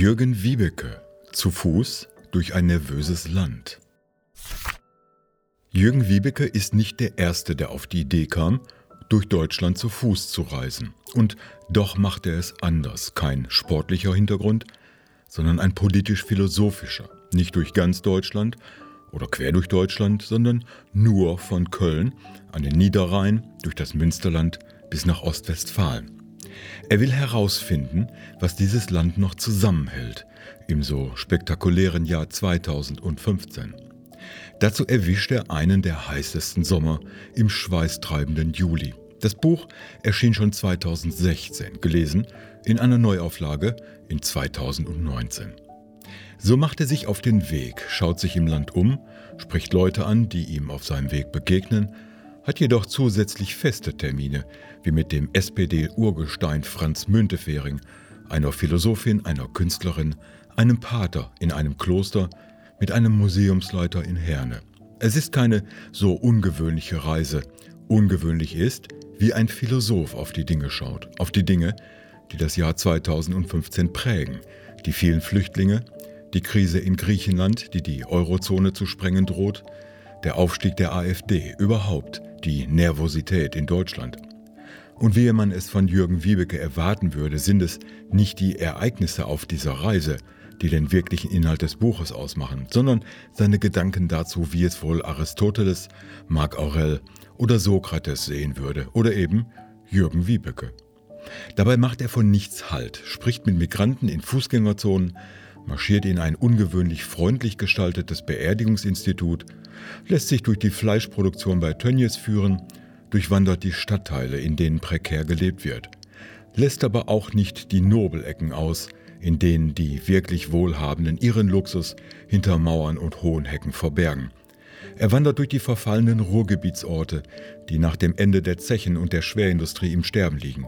Jürgen Wiebeke zu Fuß durch ein nervöses Land. Jürgen Wiebeke ist nicht der Erste, der auf die Idee kam, durch Deutschland zu Fuß zu reisen. Und doch macht er es anders. Kein sportlicher Hintergrund, sondern ein politisch-philosophischer. Nicht durch ganz Deutschland oder quer durch Deutschland, sondern nur von Köln an den Niederrhein, durch das Münsterland bis nach Ostwestfalen. Er will herausfinden, was dieses Land noch zusammenhält im so spektakulären Jahr 2015. Dazu erwischt er einen der heißesten Sommer im schweißtreibenden Juli. Das Buch erschien schon 2016, gelesen in einer Neuauflage in 2019. So macht er sich auf den Weg, schaut sich im Land um, spricht Leute an, die ihm auf seinem Weg begegnen, hat jedoch zusätzlich feste Termine, wie mit dem SPD-Urgestein Franz Müntefering, einer Philosophin, einer Künstlerin, einem Pater in einem Kloster, mit einem Museumsleiter in Herne. Es ist keine so ungewöhnliche Reise. Ungewöhnlich ist, wie ein Philosoph auf die Dinge schaut, auf die Dinge, die das Jahr 2015 prägen, die vielen Flüchtlinge, die Krise in Griechenland, die die Eurozone zu sprengen droht, der Aufstieg der AfD, überhaupt die Nervosität in Deutschland. Und wie man es von Jürgen Wiebeke erwarten würde, sind es nicht die Ereignisse auf dieser Reise, die den wirklichen Inhalt des Buches ausmachen, sondern seine Gedanken dazu, wie es wohl Aristoteles, Marc Aurel oder Sokrates sehen würde oder eben Jürgen Wiebeke. Dabei macht er von nichts Halt, spricht mit Migranten in Fußgängerzonen, marschiert in ein ungewöhnlich freundlich gestaltetes Beerdigungsinstitut, lässt sich durch die Fleischproduktion bei Tönnies führen, durchwandert die Stadtteile, in denen prekär gelebt wird, lässt aber auch nicht die Nobelecken aus, in denen die wirklich Wohlhabenden ihren Luxus hinter Mauern und hohen Hecken verbergen. Er wandert durch die verfallenen Ruhrgebietsorte, die nach dem Ende der Zechen und der Schwerindustrie im Sterben liegen.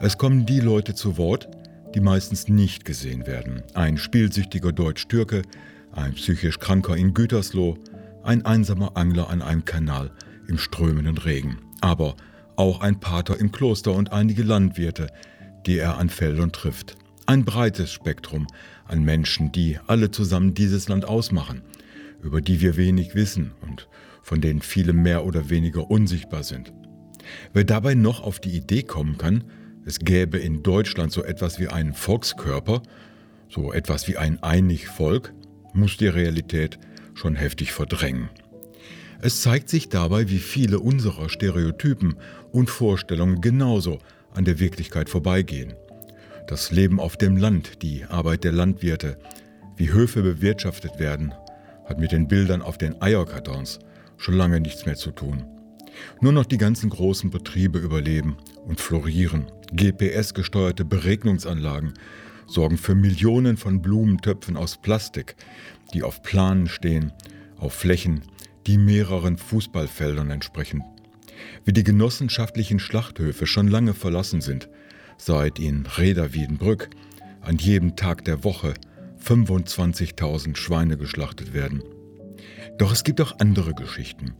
Es kommen die Leute zu Wort, die meistens nicht gesehen werden. Ein spielsüchtiger Deutsch-Türke, ein psychisch Kranker in Gütersloh, ein einsamer Angler an einem Kanal im strömenden Regen. Aber auch ein Pater im Kloster und einige Landwirte, die er an Feldern trifft. Ein breites Spektrum an Menschen, die alle zusammen dieses Land ausmachen, über die wir wenig wissen und von denen viele mehr oder weniger unsichtbar sind. Wer dabei noch auf die Idee kommen kann, es gäbe in Deutschland so etwas wie einen Volkskörper, so etwas wie ein Einigvolk, muss die Realität schon heftig verdrängen. Es zeigt sich dabei, wie viele unserer Stereotypen und Vorstellungen genauso an der Wirklichkeit vorbeigehen das Leben auf dem Land, die Arbeit der Landwirte, wie Höfe bewirtschaftet werden, hat mit den Bildern auf den Eierkartons schon lange nichts mehr zu tun. Nur noch die ganzen großen Betriebe überleben und florieren. GPS-gesteuerte Beregnungsanlagen sorgen für Millionen von Blumentöpfen aus Plastik, die auf Planen stehen, auf Flächen, die mehreren Fußballfeldern entsprechen. Wie die genossenschaftlichen Schlachthöfe schon lange verlassen sind, seit in Reda-Wiedenbrück an jedem Tag der Woche 25.000 Schweine geschlachtet werden. Doch es gibt auch andere Geschichten,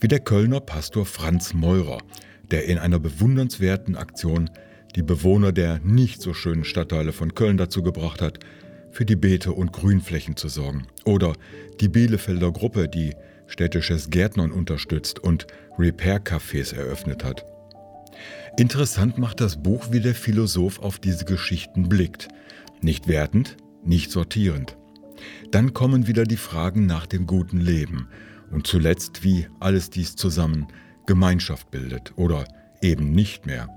wie der Kölner Pastor Franz Meurer, der in einer bewundernswerten Aktion die Bewohner der nicht so schönen Stadtteile von Köln dazu gebracht hat, für die Beete und Grünflächen zu sorgen. Oder die Bielefelder Gruppe, die städtisches Gärtnern unterstützt und Repair-Cafés eröffnet hat. Interessant macht das Buch, wie der Philosoph auf diese Geschichten blickt. Nicht wertend, nicht sortierend. Dann kommen wieder die Fragen nach dem guten Leben und zuletzt, wie alles dies zusammen Gemeinschaft bildet oder eben nicht mehr.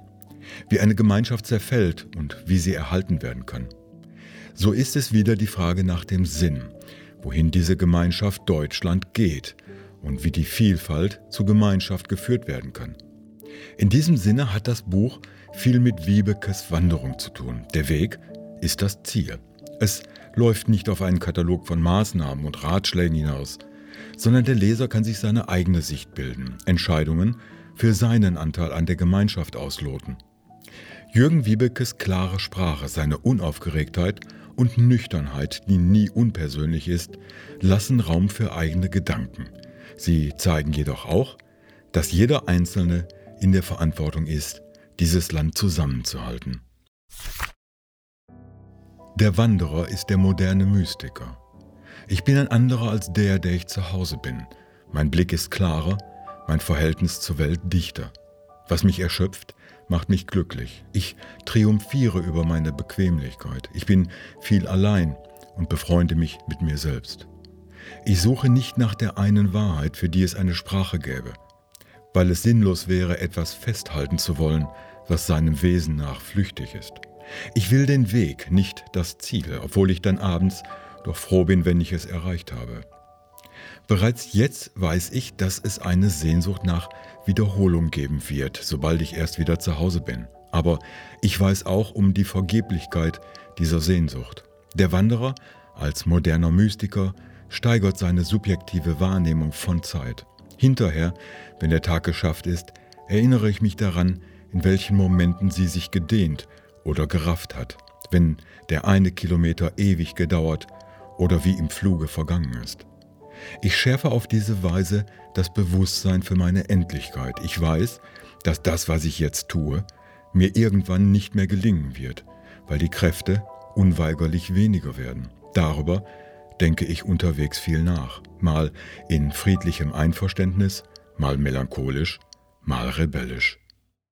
Wie eine Gemeinschaft zerfällt und wie sie erhalten werden kann. So ist es wieder die Frage nach dem Sinn, wohin diese Gemeinschaft Deutschland geht und wie die Vielfalt zu Gemeinschaft geführt werden kann. In diesem Sinne hat das Buch viel mit Wiebekes Wanderung zu tun. Der Weg ist das Ziel. Es läuft nicht auf einen Katalog von Maßnahmen und Ratschlägen hinaus, sondern der Leser kann sich seine eigene Sicht bilden, Entscheidungen für seinen Anteil an der Gemeinschaft ausloten. Jürgen Wiebekes klare Sprache, seine Unaufgeregtheit und Nüchternheit, die nie unpersönlich ist, lassen Raum für eigene Gedanken. Sie zeigen jedoch auch, dass jeder Einzelne in der Verantwortung ist, dieses Land zusammenzuhalten. Der Wanderer ist der moderne Mystiker. Ich bin ein anderer als der, der ich zu Hause bin. Mein Blick ist klarer, mein Verhältnis zur Welt dichter. Was mich erschöpft, macht mich glücklich. Ich triumphiere über meine Bequemlichkeit. Ich bin viel allein und befreunde mich mit mir selbst. Ich suche nicht nach der einen Wahrheit, für die es eine Sprache gäbe, weil es sinnlos wäre, etwas festhalten zu wollen, was seinem Wesen nach flüchtig ist. Ich will den Weg, nicht das Ziel, obwohl ich dann abends doch froh bin, wenn ich es erreicht habe. Bereits jetzt weiß ich, dass es eine Sehnsucht nach Wiederholung geben wird, sobald ich erst wieder zu Hause bin. Aber ich weiß auch um die Vergeblichkeit dieser Sehnsucht. Der Wanderer als moderner Mystiker steigert seine subjektive Wahrnehmung von Zeit. Hinterher, wenn der Tag geschafft ist, erinnere ich mich daran, in welchen Momenten sie sich gedehnt oder gerafft hat, wenn der eine Kilometer ewig gedauert oder wie im Fluge vergangen ist. Ich schärfe auf diese Weise das Bewusstsein für meine Endlichkeit. Ich weiß, dass das, was ich jetzt tue, mir irgendwann nicht mehr gelingen wird, weil die Kräfte unweigerlich weniger werden. Darüber denke ich unterwegs viel nach, mal in friedlichem Einverständnis, mal melancholisch, mal rebellisch.